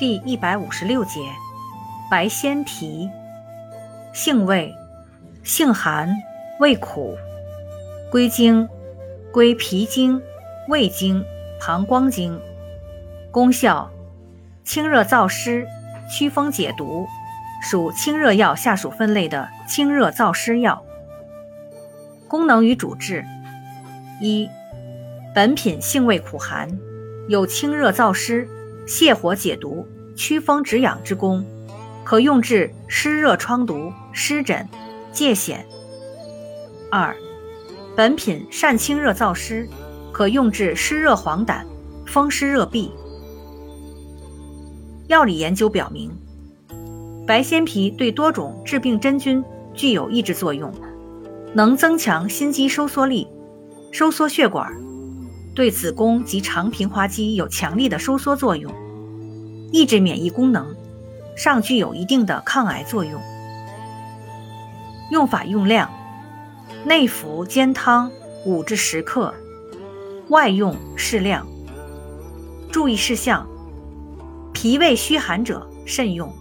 第一百五十六节，白仙皮，性味，性寒，味苦，归经，归脾经、胃经、膀胱经。功效，清热燥湿，祛风解毒，属清热药下属分类的清热燥湿药。功能与主治，一，本品性味苦寒，有清热燥湿、泻火解毒、祛风止痒之功，可用治湿热疮毒、湿疹、疥癣。二，本品善清热燥湿，可用治湿热黄疸、风湿热痹。药理研究表明，白鲜皮对多种致病真菌具有抑制作用，能增强心肌收缩力，收缩血管，对子宫及肠平滑肌有强力的收缩作用，抑制免疫功能，尚具有一定的抗癌作用。用法用量：内服煎汤五至十克，外用适量。注意事项。脾胃虚寒者慎用。